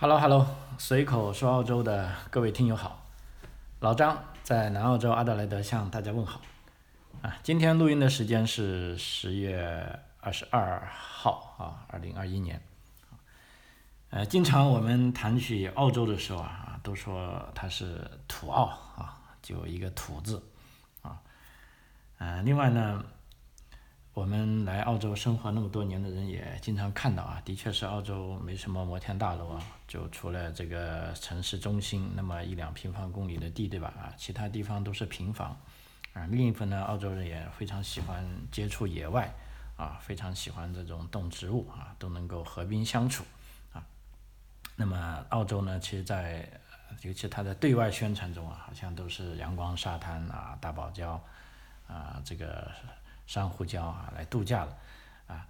Hello Hello，随口说澳洲的各位听友好，老张在南澳洲阿德莱德向大家问好啊。今天录音的时间是十月二十二号啊，二零二一年。呃，经常我们谈起澳洲的时候啊，都说它是土澳啊，就一个土字啊。呃，另外呢。我们来澳洲生活那么多年的人也经常看到啊，的确是澳洲没什么摩天大楼啊，就除了这个城市中心那么一两平方公里的地，对吧？啊，其他地方都是平房。啊，另一份呢，澳洲人也非常喜欢接触野外，啊，非常喜欢这种动植物啊，都能够和平相处啊。那么澳洲呢，其实在尤其它的对外宣传中啊，好像都是阳光沙滩啊，大堡礁啊，这个。珊瑚礁啊，来度假了，啊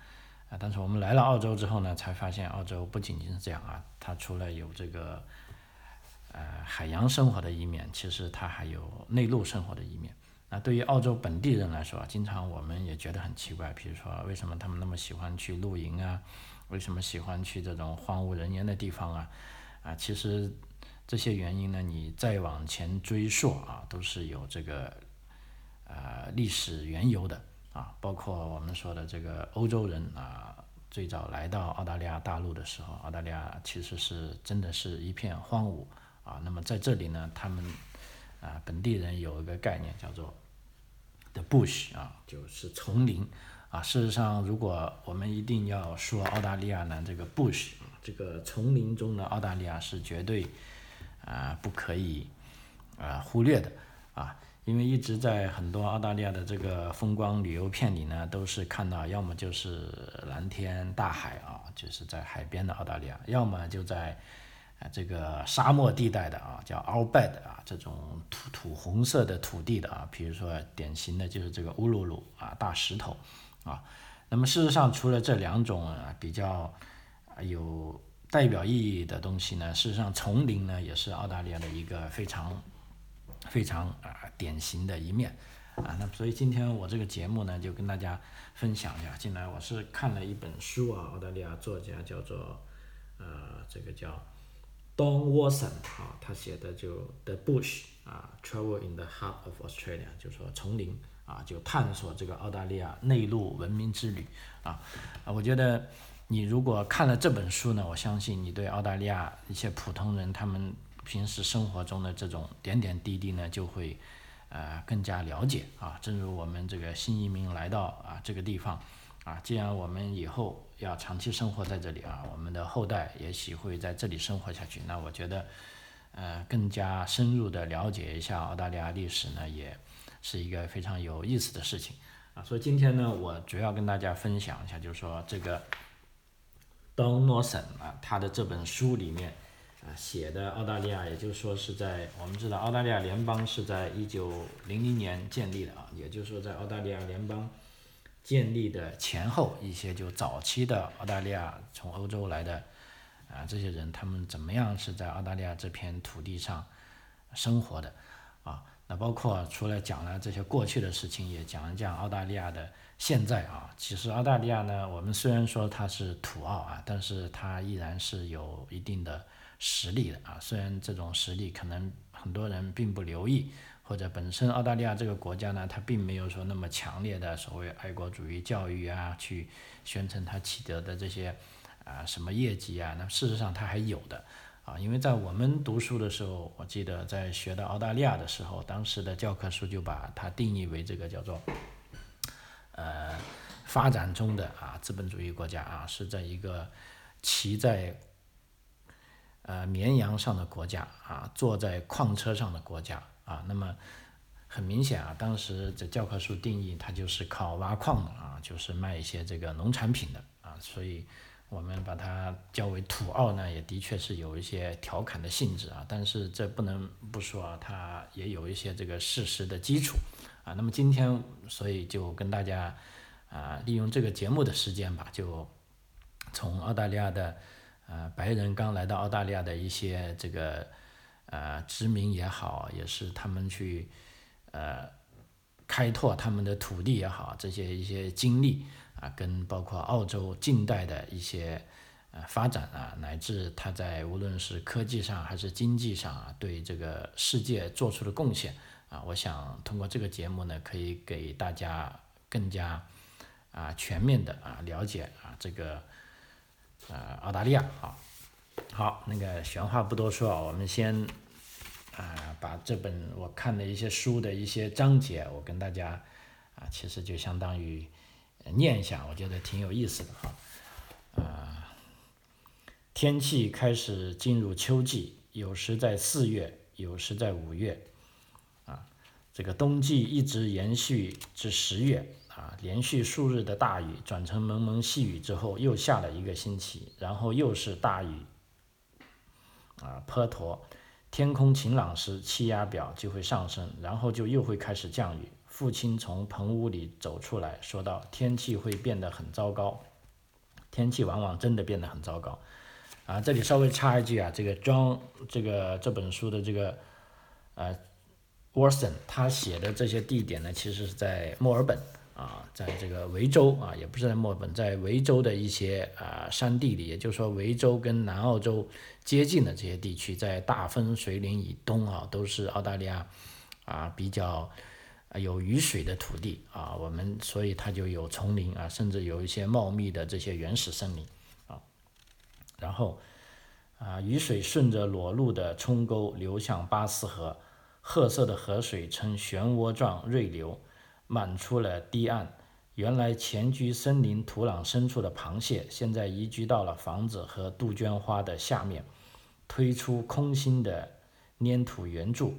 啊！但是我们来了澳洲之后呢，才发现澳洲不仅仅是这样啊，它除了有这个呃海洋生活的一面，其实它还有内陆生活的一面。那对于澳洲本地人来说，经常我们也觉得很奇怪，比如说为什么他们那么喜欢去露营啊？为什么喜欢去这种荒无人烟的地方啊？啊，其实这些原因呢，你再往前追溯啊，都是有这个呃历史缘由的。啊，包括我们说的这个欧洲人啊，最早来到澳大利亚大陆的时候，澳大利亚其实是真的是一片荒芜啊。那么在这里呢，他们啊本地人有一个概念叫做 the bush 啊，就是丛林啊。事实上，如果我们一定要说澳大利亚呢，这个 bush 这个丛林中的澳大利亚是绝对啊不可以啊忽略的啊。因为一直在很多澳大利亚的这个风光旅游片里呢，都是看到要么就是蓝天大海啊，就是在海边的澳大利亚，要么就在啊这个沙漠地带的啊，叫 Outback 啊，这种土土红色的土地的啊，比如说典型的就是这个乌鲁鲁啊大石头啊。那么事实上，除了这两种啊比较有代表意义的东西呢，事实上丛林呢也是澳大利亚的一个非常。非常啊典型的一面啊，那所以今天我这个节目呢，就跟大家分享一下。近来我是看了一本书啊，澳大利亚作家叫做呃这个叫 Don Watson 啊，他写的就 The Bush 啊，Travel in the Heart of Australia，就说丛林啊，就探索这个澳大利亚内陆文明之旅啊。啊，我觉得你如果看了这本书呢，我相信你对澳大利亚一些普通人他们。平时生活中的这种点点滴滴呢，就会，呃，更加了解啊。正如我们这个新移民来到啊这个地方，啊，既然我们以后要长期生活在这里啊，我们的后代也许会在这里生活下去。那我觉得，呃，更加深入的了解一下澳大利亚历史呢，也是一个非常有意思的事情啊。所以今天呢，我主要跟大家分享一下，就是说这个 Don Lawson 啊，他的这本书里面。啊，写的澳大利亚，也就是说是在我们知道澳大利亚联邦是在一九零零年建立的啊，也就是说在澳大利亚联邦建立的前后一些就早期的澳大利亚从欧洲来的啊这些人，他们怎么样是在澳大利亚这片土地上生活的啊？那包括除了讲了这些过去的事情，也讲一讲澳大利亚的现在啊。其实澳大利亚呢，我们虽然说它是土澳啊，但是它依然是有一定的。实力的啊，虽然这种实力可能很多人并不留意，或者本身澳大利亚这个国家呢，它并没有说那么强烈的所谓爱国主义教育啊，去宣称它取得的这些啊什么业绩啊，那事实上它还有的。啊，因为在我们读书的时候，我记得在学到澳大利亚的时候，当时的教科书就把它定义为这个叫做呃发展中的啊资本主义国家啊，是在一个骑在呃，绵羊上的国家啊，坐在矿车上的国家啊，那么很明显啊，当时这教科书定义它就是靠挖矿的啊，就是卖一些这个农产品的啊，所以我们把它叫为土澳呢，也的确是有一些调侃的性质啊，但是这不能不说啊，它也有一些这个事实的基础啊。那么今天，所以就跟大家啊，利用这个节目的时间吧，就从澳大利亚的。呃，白人刚来到澳大利亚的一些这个呃殖民也好，也是他们去呃开拓他们的土地也好，这些一些经历啊，跟包括澳洲近代的一些呃发展啊，乃至它在无论是科技上还是经济上啊，对这个世界做出的贡献啊，我想通过这个节目呢，可以给大家更加啊全面的啊了解啊这个呃澳大利亚啊。好，那个闲话不多说啊，我们先啊把这本我看的一些书的一些章节，我跟大家啊其实就相当于念一下，我觉得挺有意思的哈。啊，天气开始进入秋季，有时在四月，有时在五月，啊，这个冬季一直延续至十月，啊，连续数日的大雨转成蒙蒙细雨之后，又下了一个星期，然后又是大雨。啊，滂沱，天空晴朗时，气压表就会上升，然后就又会开始降雨。父亲从棚屋里走出来说道：“天气会变得很糟糕，天气往往真的变得很糟糕。”啊，这里稍微插一句啊，这个 John 这个这本书的这个呃 Watson 他写的这些地点呢，其实是在墨尔本。啊，在这个维州啊，也不是在墨尔本，在维州的一些啊山地里，也就是说维州跟南澳洲接近的这些地区，在大分水岭以东啊，都是澳大利亚啊比较有雨水的土地啊，我们所以它就有丛林啊，甚至有一些茂密的这些原始森林啊，然后啊雨水顺着裸露的冲沟流向巴斯河，褐色的河水呈漩涡状锐流。满出了堤岸，原来潜居森林土壤深处的螃蟹，现在移居到了房子和杜鹃花的下面，推出空心的粘土圆柱，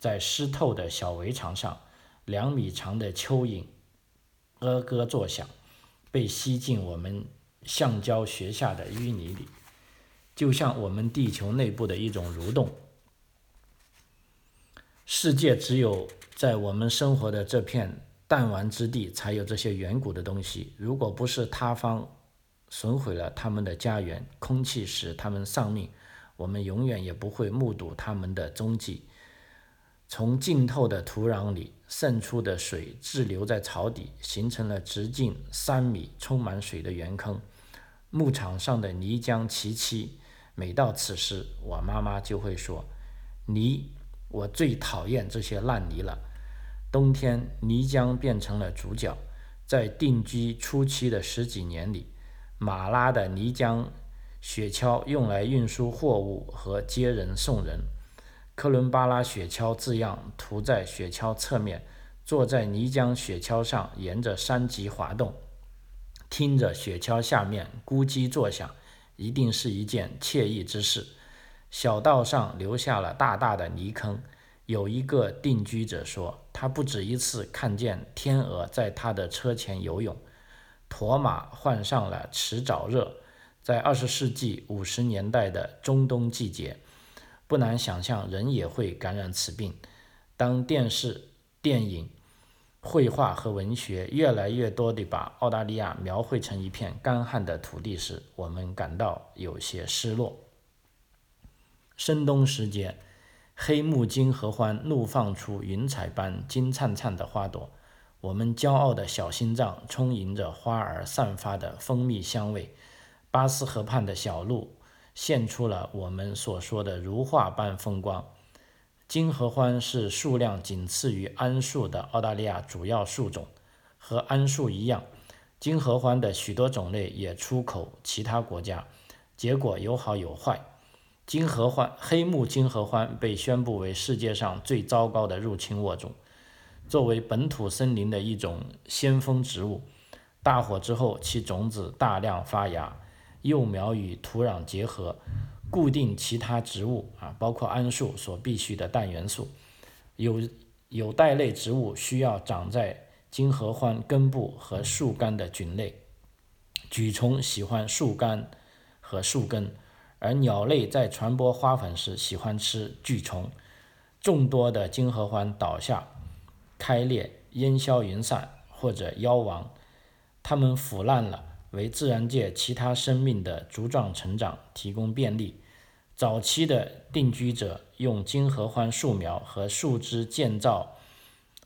在湿透的小围墙上，两米长的蚯蚓咯咯作响，被吸进我们橡胶学下的淤泥里，就像我们地球内部的一种蠕动。世界只有在我们生活的这片。弹丸之地才有这些远古的东西。如果不是塌方损毁了他们的家园，空气使他们丧命，我们永远也不会目睹他们的踪迹。从浸透的土壤里渗出的水滞留在草底，形成了直径三米、充满水的圆坑。牧场上的泥浆齐齐。每到此时，我妈妈就会说：“泥，我最讨厌这些烂泥了。”冬天，泥浆变成了主角。在定居初期的十几年里，马拉的泥浆雪橇用来运输货物和接人送人。科伦巴拉雪橇字样涂在雪橇侧面，坐在泥浆雪橇上，沿着山脊滑动，听着雪橇下面咕叽作响，一定是一件惬意之事。小道上留下了大大的泥坑。有一个定居者说，他不止一次看见天鹅在他的车前游泳。驼马患上了迟早热，在二十世纪五十年代的中东季节，不难想象人也会感染此病。当电视、电影、绘画和文学越来越多地把澳大利亚描绘成一片干旱的土地时，我们感到有些失落。深冬时节。黑木金合欢怒放出云彩般金灿灿的花朵，我们骄傲的小心脏充盈着花儿散发的蜂蜜香味。巴斯河畔的小路现出了我们所说的如画般风光。金合欢是数量仅次于桉树的澳大利亚主要树种，和桉树一样，金合欢的许多种类也出口其他国家，结果有好有坏。金合欢、黑木金合欢被宣布为世界上最糟糕的入侵物种。作为本土森林的一种先锋植物，大火之后其种子大量发芽，幼苗与土壤结合，固定其他植物啊，包括桉树所必需的氮元素。有有袋类植物需要长在金合欢根部和树干的菌类。蛆虫喜欢树干和树根。而鸟类在传播花粉时喜欢吃蛆虫，众多的金合欢倒下、开裂、烟消云散或者夭亡，它们腐烂了，为自然界其他生命的茁壮成长提供便利。早期的定居者用金合欢树苗和树枝建造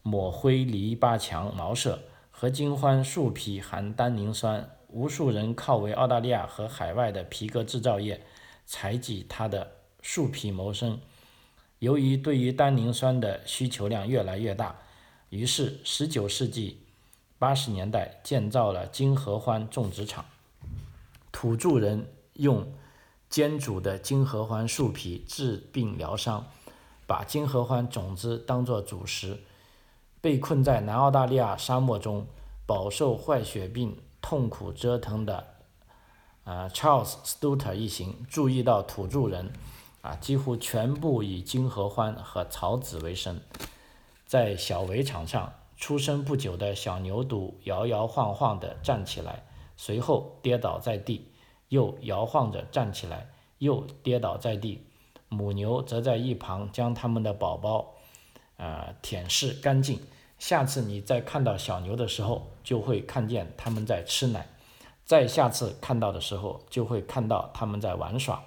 抹灰篱笆墙、茅舍，和金欢树皮含单宁酸无数人靠为澳大利亚和海外的皮革制造业采集它的树皮谋生。由于对于单宁酸的需求量越来越大，于是19世纪80年代建造了金合欢种植场。土著人用煎煮的金合欢树皮治病疗伤，把金合欢种子当作主食。被困在南澳大利亚沙漠中，饱受坏血病痛苦折腾的，啊，Charles Stutter 一行注意到土著人，啊，几乎全部以金合欢和草籽为生。在小围场上，出生不久的小牛犊摇摇晃晃地站起来，随后跌倒在地，又摇晃着站起来，又跌倒在地。母牛则在一旁将它们的宝宝。呃，舔舐干净。下次你再看到小牛的时候，就会看见它们在吃奶；再下次看到的时候，就会看到它们在玩耍，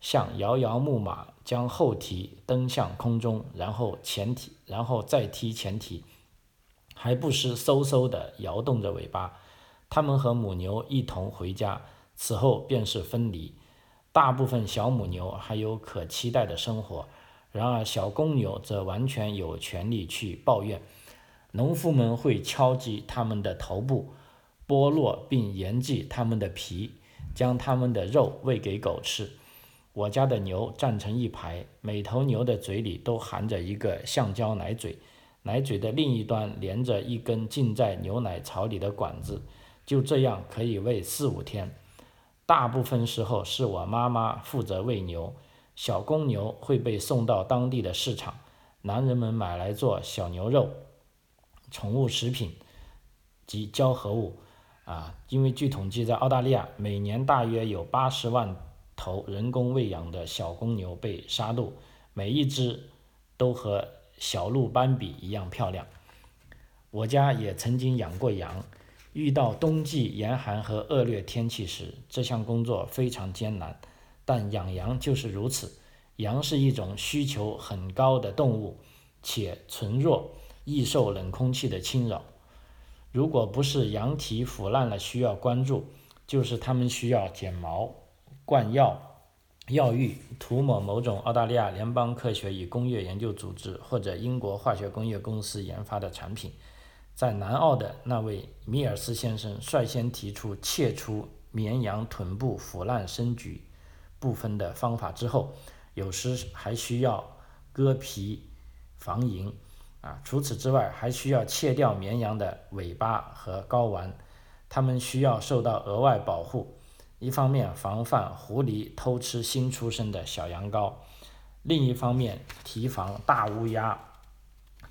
像摇摇木马，将后蹄蹬向空中，然后前蹄，然后再踢前蹄，还不时嗖嗖地摇动着尾巴。它们和母牛一同回家，此后便是分离。大部分小母牛还有可期待的生活。然而，小公牛则完全有权利去抱怨。农夫们会敲击它们的头部，剥落并研制它们的皮，将它们的肉喂给狗吃。我家的牛站成一排，每头牛的嘴里都含着一个橡胶奶嘴，奶嘴的另一端连着一根浸在牛奶槽里的管子，就这样可以喂四五天。大部分时候是我妈妈负责喂牛。小公牛会被送到当地的市场，男人们买来做小牛肉、宠物食品及交合物。啊，因为据统计，在澳大利亚每年大约有八十万头人工喂养的小公牛被杀戮，每一只都和小鹿斑比一样漂亮。我家也曾经养过羊，遇到冬季严寒和恶劣天气时，这项工作非常艰难。但养羊就是如此，羊是一种需求很高的动物，且纯弱，易受冷空气的侵扰。如果不是羊蹄腐烂了需要关注，就是它们需要剪毛、灌药、药浴、涂抹某种澳大利亚联邦科学与工业研究组织或者英国化学工业公司研发的产品。在南澳的那位米尔斯先生率先提出切除绵羊臀部腐烂生菊。部分的方法之后，有时还需要割皮防蝇啊。除此之外，还需要切掉绵羊的尾巴和睾丸，它们需要受到额外保护。一方面防范狐狸偷吃新出生的小羊羔，另一方面提防大乌鸦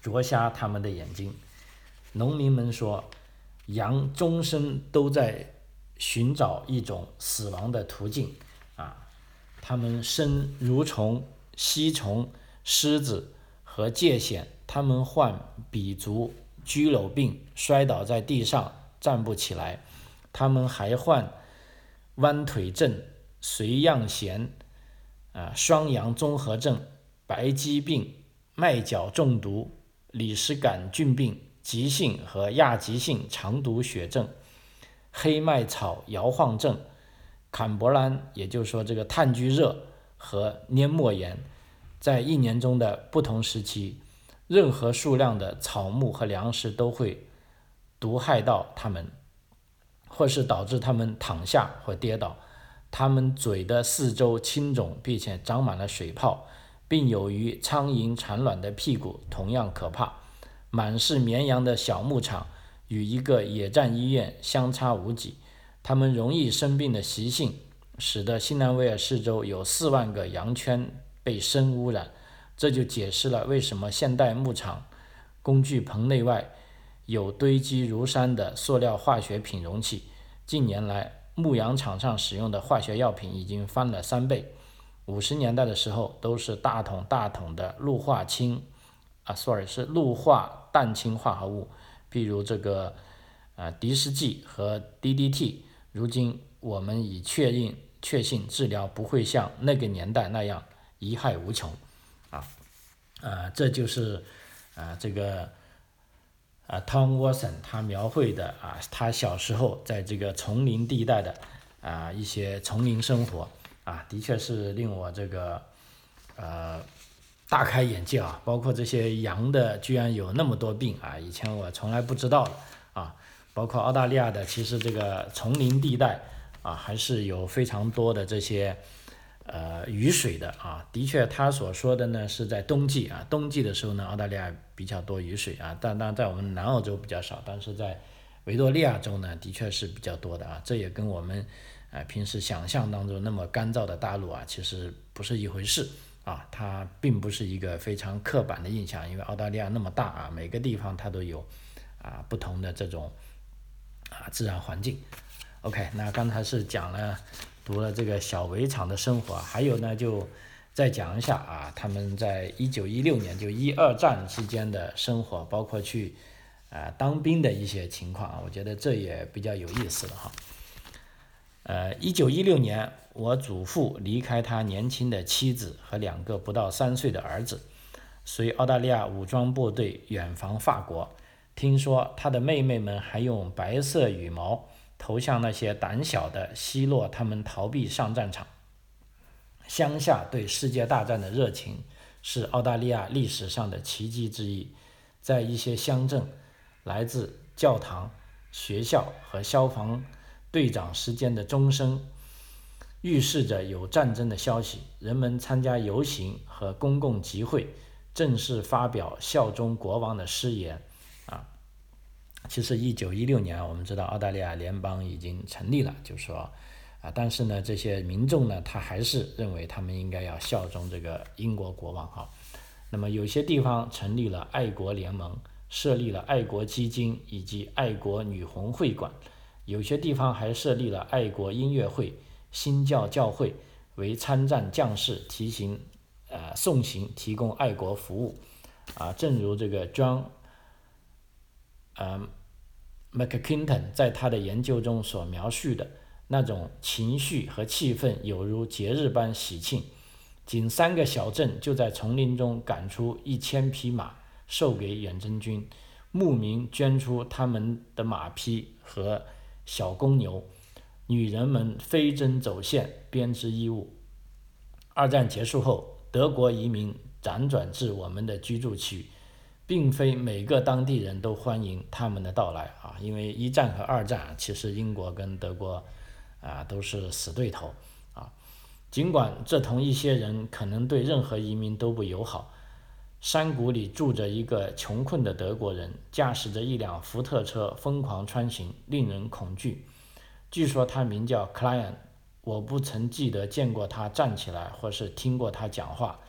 啄瞎它们的眼睛。农民们说，羊终生都在寻找一种死亡的途径啊。它们生蠕虫、吸虫、虱子和疥癣，他们患鼻足、佝偻病，摔倒在地上站不起来。他们还患弯腿症、髓样痫、啊双阳综合症、白肌病、麦角中毒、李氏杆菌病、急性和亚急性肠毒血症、黑麦草摇晃症。坎伯兰，也就是说，这个炭疽热和黏膜炎，在一年中的不同时期，任何数量的草木和粮食都会毒害到它们，或是导致它们躺下或跌倒。它们嘴的四周青肿，并且长满了水泡，并有与苍蝇产卵的屁股同样可怕。满是绵羊的小牧场与一个野战医院相差无几。它们容易生病的习性，使得新南威尔士州有四万个羊圈被砷污染，这就解释了为什么现代牧场工具棚内外有堆积如山的塑料化学品容器。近年来，牧羊场上使用的化学药品已经翻了三倍。五十年代的时候，都是大桶大桶的氯化氢，啊，sorry，是氯化氮氢化合物，譬如这个，啊，敌视剂和 DDT。如今我们已确认确信治疗不会像那个年代那样贻害无穷，啊，这就是啊这个啊，Tom Watson 他描绘的啊，他小时候在这个丛林地带的啊一些丛林生活啊，的确是令我这个呃大开眼界啊。包括这些羊的居然有那么多病啊，以前我从来不知道啊。包括澳大利亚的，其实这个丛林地带啊，还是有非常多的这些呃雨水的啊。的确，他所说的呢是在冬季啊，冬季的时候呢，澳大利亚比较多雨水啊。但但在我们南澳洲比较少，但是在维多利亚州呢，的确是比较多的啊。这也跟我们呃平时想象当中那么干燥的大陆啊，其实不是一回事啊。它并不是一个非常刻板的印象，因为澳大利亚那么大啊，每个地方它都有啊不同的这种。啊，自然环境，OK，那刚才是讲了读了这个小围场的生活，还有呢就再讲一下啊，他们在一九一六年就一二战期间的生活，包括去啊当兵的一些情况，我觉得这也比较有意思的哈。呃，一九一六年，我祖父离开他年轻的妻子和两个不到三岁的儿子，随澳大利亚武装部队远防法国。听说他的妹妹们还用白色羽毛投向那些胆小的奚落他们逃避上战场。乡下对世界大战的热情是澳大利亚历史上的奇迹之一。在一些乡镇，来自教堂、学校和消防队长时间的钟声，预示着有战争的消息。人们参加游行和公共集会，正式发表效忠国王的誓言。其实，一九一六年，我们知道澳大利亚联邦已经成立了，就是说，啊，但是呢，这些民众呢，他还是认为他们应该要效忠这个英国国王哈。那么，有些地方成立了爱国联盟，设立了爱国基金以及爱国女红会馆；有些地方还设立了爱国音乐会、新教教会，为参战将士提行呃送行提供爱国服务。啊，正如这个庄嗯。McKinton 在他的研究中所描述的那种情绪和气氛，有如节日般喜庆。仅三个小镇就在丛林中赶出一千匹马，授给远征军。牧民捐出他们的马匹和小公牛，女人们飞针走线编织衣物。二战结束后，德国移民辗转至我们的居住区。并非每个当地人都欢迎他们的到来啊，因为一战和二战，其实英国跟德国啊都是死对头啊。尽管这同一些人可能对任何移民都不友好。山谷里住着一个穷困的德国人，驾驶着一辆福特车疯狂穿行，令人恐惧。据说他名叫 Client，我不曾记得见过他站起来，或是听过他讲话。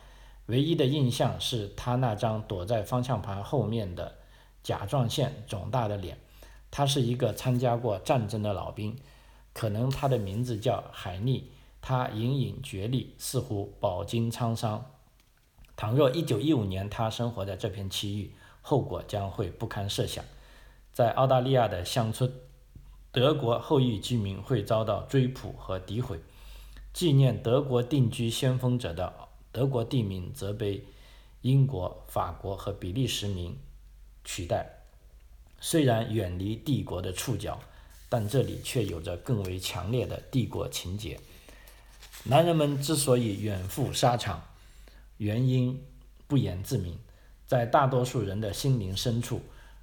唯一的印象是他那张躲在方向盘后面的甲状腺肿大的脸。他是一个参加过战争的老兵，可能他的名字叫海利。他隐隐觉厉，似乎饱经沧桑。倘若1915年他生活在这片区域，后果将会不堪设想。在澳大利亚的乡村，德国后裔居民会遭到追捕和诋毁。纪念德国定居先锋者的。德国地名则被英国、法国和比利时名取代。虽然远离帝国的触角，但这里却有着更为强烈的帝国情结。男人们之所以远赴沙场，原因不言自明。在大多数人的心灵深处，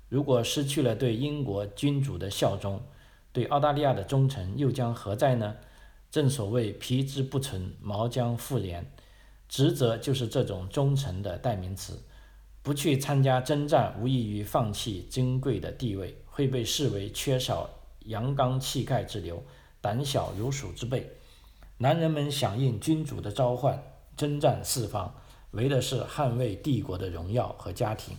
如果失去了对英国君主的效忠，对澳大利亚的忠诚又将何在呢？正所谓皮之不存，毛将复连。职责就是这种忠诚的代名词。不去参加征战，无异于放弃珍贵的地位，会被视为缺少阳刚气概之流、胆小如鼠之辈。男人们响应君主的召唤，征战四方，为的是捍卫帝国的荣耀和家庭，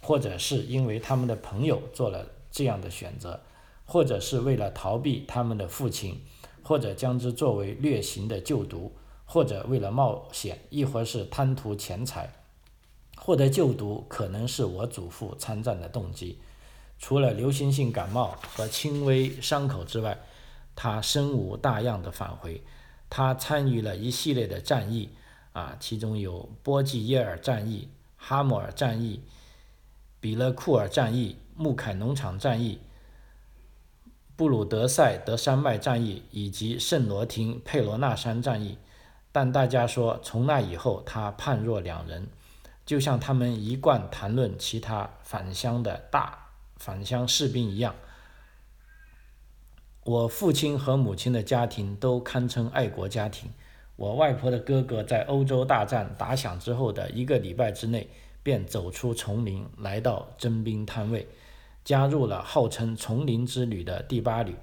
或者是因为他们的朋友做了这样的选择，或者是为了逃避他们的父亲，或者将之作为劣行的救毒。或者为了冒险，亦或是贪图钱财，获得就读，可能是我祖父参战的动机。除了流行性感冒和轻微伤口之外，他身无大恙的返回。他参与了一系列的战役，啊，其中有波济耶尔战役、哈姆尔战役、比勒库尔战役、穆凯农场战役、布鲁德塞德山脉战役以及圣罗廷佩罗纳山战役，但大家说从那以后他判若两人，就像他们一贯谈论其他返乡的大返乡士兵一样。我父亲和母亲的家庭都堪称爱国家庭。我外婆的哥哥在欧洲大战打响之后的一个礼拜之内，便走出丛林，来到征兵摊位，加入了号称“丛林之旅”的第八旅，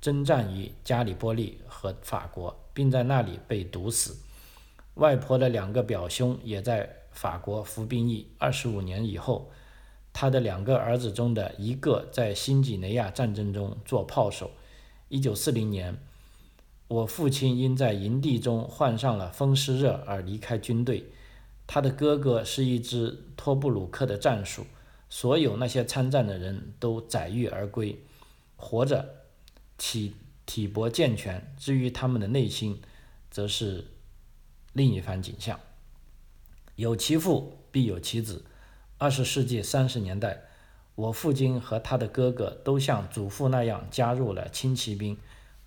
征战于加里波利和法国，并在那里被毒死。外婆的两个表兄也在法国服兵役。二十五年以后，他的两个儿子中的一个在新几内亚战争中做炮手。一九四零年，我父亲因在营地中患上了风湿热而离开军队。他的哥哥是一支托布鲁克的战术，所有那些参战的人都载誉而归，活着，起体魄健全。至于他们的内心，则是另一番景象。有其父必有其子。二十世纪三十年代。我父亲和他的哥哥都像祖父那样加入了轻骑兵，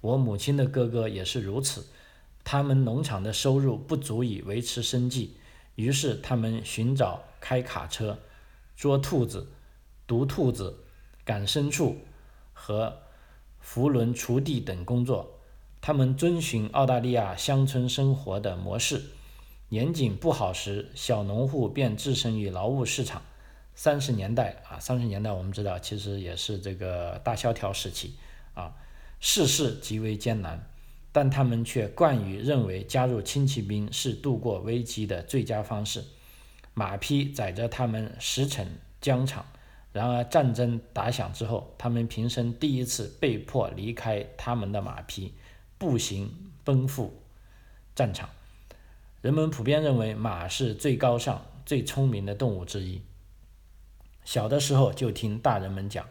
我母亲的哥哥也是如此。他们农场的收入不足以维持生计，于是他们寻找开卡车、捉兔子、毒兔子、赶牲畜和扶轮锄地等工作。他们遵循澳大利亚乡村生活的模式。年景不好时，小农户便置身于劳务市场。三十年代啊，三十年代我们知道，其实也是这个大萧条时期啊，世事极为艰难，但他们却惯于认为加入轻骑兵是度过危机的最佳方式。马匹载着他们驰骋疆场，然而战争打响之后，他们平生第一次被迫离开他们的马匹，步行奔赴战场。人们普遍认为马是最高尚、最聪明的动物之一。小的时候就听大人们讲，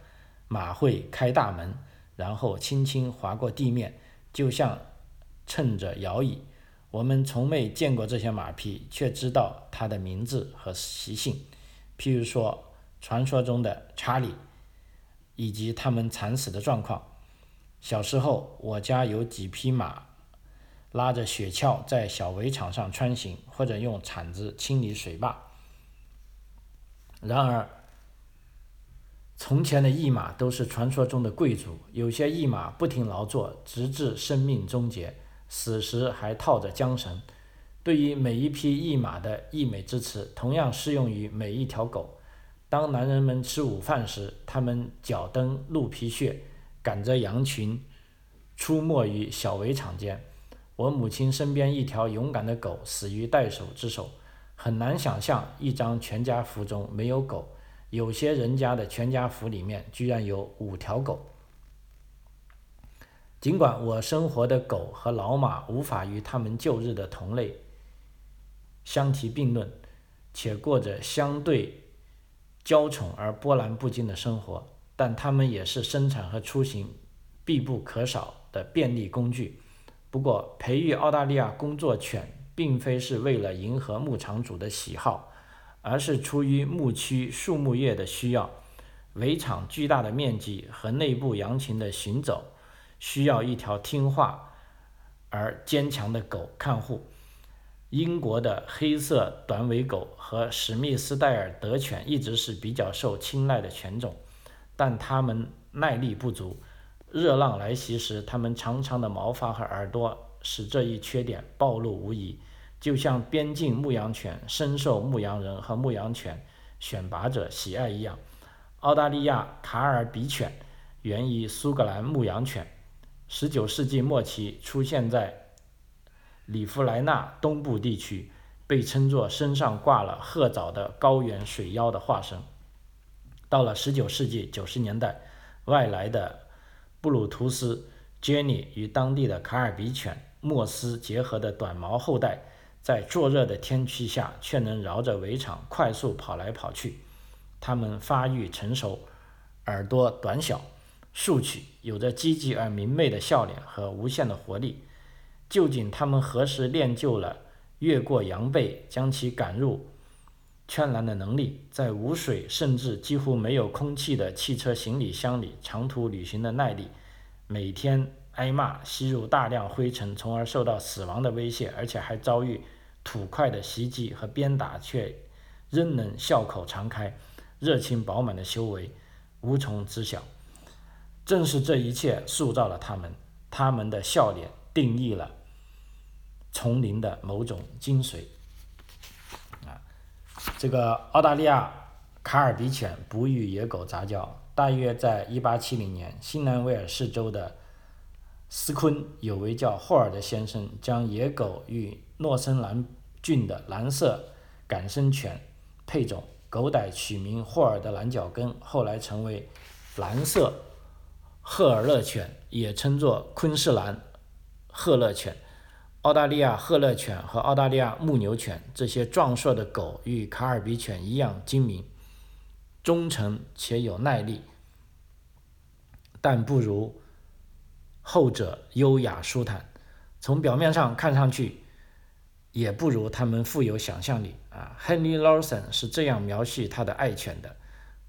马会开大门，然后轻轻划过地面，就像乘着摇椅。我们从没见过这些马匹，却知道它的名字和习性，譬如说传说中的查理，以及他们惨死的状况。小时候，我家有几匹马，拉着雪橇在小围场上穿行，或者用铲子清理水坝。然而，从前的驿马都是传说中的贵族，有些驿马不停劳作，直至生命终结，死时还套着缰绳。对于每一匹驿马的溢美之词，同样适用于每一条狗。当男人们吃午饭时，他们脚蹬鹿皮靴，赶着羊群，出没于小围场间。我母亲身边一条勇敢的狗死于带手之手。很难想象一张全家福中没有狗。有些人家的全家福里面居然有五条狗。尽管我生活的狗和老马无法与他们旧日的同类相提并论，且过着相对娇宠而波澜不惊的生活，但它们也是生产和出行必不可少的便利工具。不过，培育澳大利亚工作犬并非是为了迎合牧场主的喜好。而是出于牧区树木业的需要，围场巨大的面积和内部羊群的行走，需要一条听话而坚强的狗看护。英国的黑色短尾狗和史密斯戴尔德犬一直是比较受青睐的犬种，但它们耐力不足，热浪来袭时，它们长长的毛发和耳朵使这一缺点暴露无遗。就像边境牧羊犬深受牧羊人和牧羊犬选拔者喜爱一样，澳大利亚卡尔比犬源于苏格兰牧羊犬，19世纪末期出现在里弗莱纳东部地区，被称作身上挂了褐藻的高原水妖的化身。到了19世纪90年代，外来的布鲁图斯 Jenny 与当地的卡尔比犬莫斯结合的短毛后代。在灼热的天气下，却能绕着围场快速跑来跑去。它们发育成熟，耳朵短小，竖起，有着积极而明媚的笑脸和无限的活力。究竟他们何时练就了越过羊背，将其赶入圈栏的能力，在无水甚至几乎没有空气的汽车行李箱里长途旅行的耐力，每天挨骂、吸入大量灰尘，从而受到死亡的威胁，而且还遭遇土块的袭击和鞭打，却仍能笑口常开、热情饱满的修为，无从知晓。正是这一切塑造了他们，他们的笑脸定义了丛林的某种精髓。啊这个澳大利亚卡尔比犬不与野狗杂交，大约在1870年，新南威尔士州的斯昆有位叫霍尔的先生，将野狗与诺森兰郡的蓝色赶生犬配种，狗仔取名霍尔的蓝脚跟，后来成为蓝色赫尔勒犬，也称作昆士兰赫勒犬。澳大利亚赫勒犬和澳大利亚牧牛犬这些壮硕的狗与卡尔比犬一样精明、忠诚且有耐力，但不如后者优雅舒坦。从表面上看上去，也不如它们富有想象力啊。Henry Lawson 是这样描述他的爱犬的：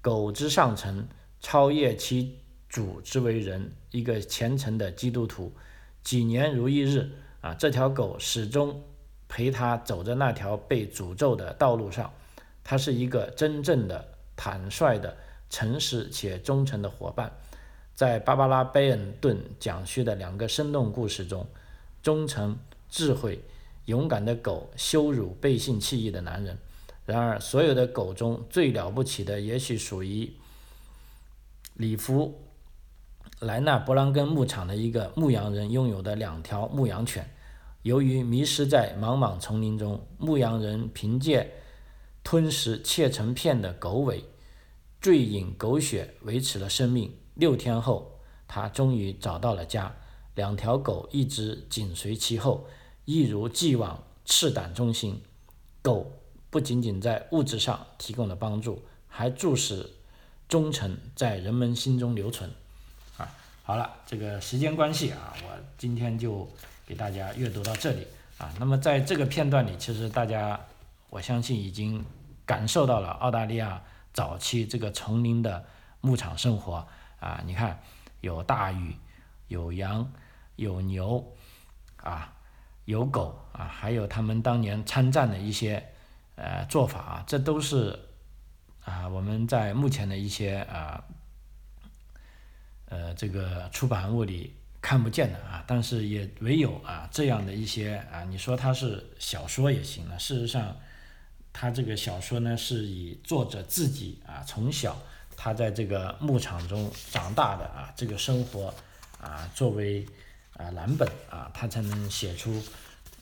狗之上乘，超越其主之为人，一个虔诚的基督徒，几年如一日。啊，这条狗始终陪他走在那条被诅咒的道路上。它是一个真正的坦率的、诚实且忠诚的伙伴。在芭芭拉·贝恩顿讲述的两个生动故事中，忠诚、智慧、勇敢的狗羞辱背信弃义的男人。然而，所有的狗中最了不起的，也许属于里弗。莱纳伯朗根牧场的一个牧羊人拥有的两条牧羊犬，由于迷失在茫茫丛林中，牧羊人凭借吞食切成片的狗尾、醉饮狗血维持了生命。六天后，他终于找到了家。两条狗一直紧随其后，一如既往赤胆忠心。狗不仅仅在物质上提供了帮助，还促使忠诚在人们心中留存。好了，这个时间关系啊，我今天就给大家阅读到这里啊。那么在这个片段里，其实大家我相信已经感受到了澳大利亚早期这个丛林的牧场生活啊。你看，有大鱼，有羊，有牛，啊，有狗啊，还有他们当年参战的一些呃做法啊，这都是啊我们在目前的一些啊。呃这个出版物里看不见的啊，但是也唯有啊这样的一些啊，你说它是小说也行了。事实上，它这个小说呢，是以作者自己啊从小他在这个牧场中长大的啊这个生活啊作为啊蓝本啊，他才能写出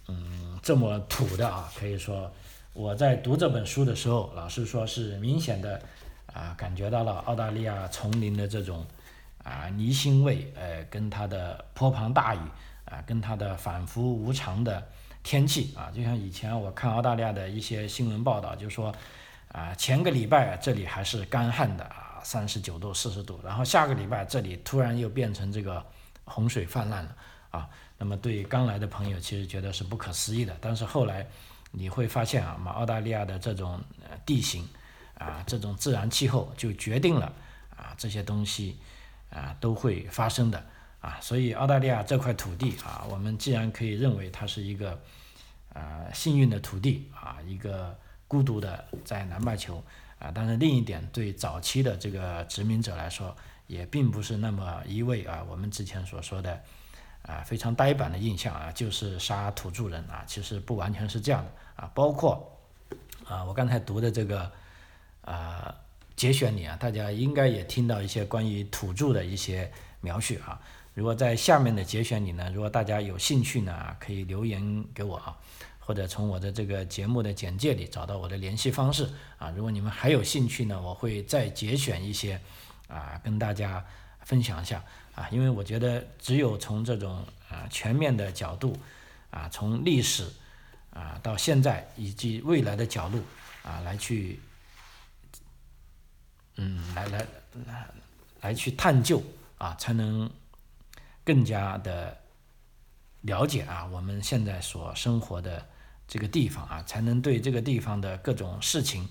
嗯这么土的啊。可以说，我在读这本书的时候，老实说是明显的啊感觉到了澳大利亚丛林的这种。啊，泥腥味，呃，跟它的泼盆大雨，啊，跟它的反复无常的天气，啊，就像以前我看澳大利亚的一些新闻报道，就说，啊，前个礼拜这里还是干旱的，啊，三十九度、四十度，然后下个礼拜这里突然又变成这个洪水泛滥了，啊，那么对刚来的朋友其实觉得是不可思议的，但是后来你会发现啊，嘛，澳大利亚的这种地形，啊，这种自然气候就决定了，啊，这些东西。啊，都会发生的啊，所以澳大利亚这块土地啊，我们既然可以认为它是一个啊幸运的土地啊，一个孤独的在南半球啊，但是另一点对早期的这个殖民者来说，也并不是那么一味啊，我们之前所说的啊非常呆板的印象啊，就是杀土著人啊，其实不完全是这样的啊，包括啊我刚才读的这个啊。节选里啊，大家应该也听到一些关于土著的一些描述啊。如果在下面的节选里呢，如果大家有兴趣呢，可以留言给我啊，或者从我的这个节目的简介里找到我的联系方式啊。如果你们还有兴趣呢，我会再节选一些啊，跟大家分享一下啊。因为我觉得只有从这种啊全面的角度啊，从历史啊到现在以及未来的角度啊来去。嗯，来来来，来去探究啊，才能更加的了解啊，我们现在所生活的这个地方啊，才能对这个地方的各种事情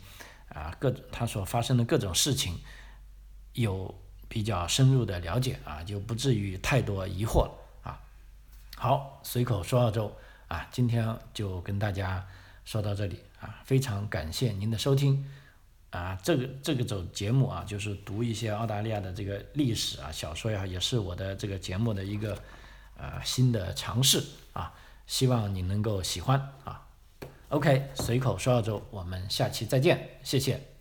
啊，各它所发生的各种事情有比较深入的了解啊，就不至于太多疑惑了啊。好，随口说澳洲啊，今天就跟大家说到这里啊，非常感谢您的收听啊，这个这个种节目啊，就是读一些澳大利亚的这个历史啊小说呀，也是我的这个节目的一个呃新的尝试啊，希望你能够喜欢啊。OK，随口说澳洲，我们下期再见，谢谢。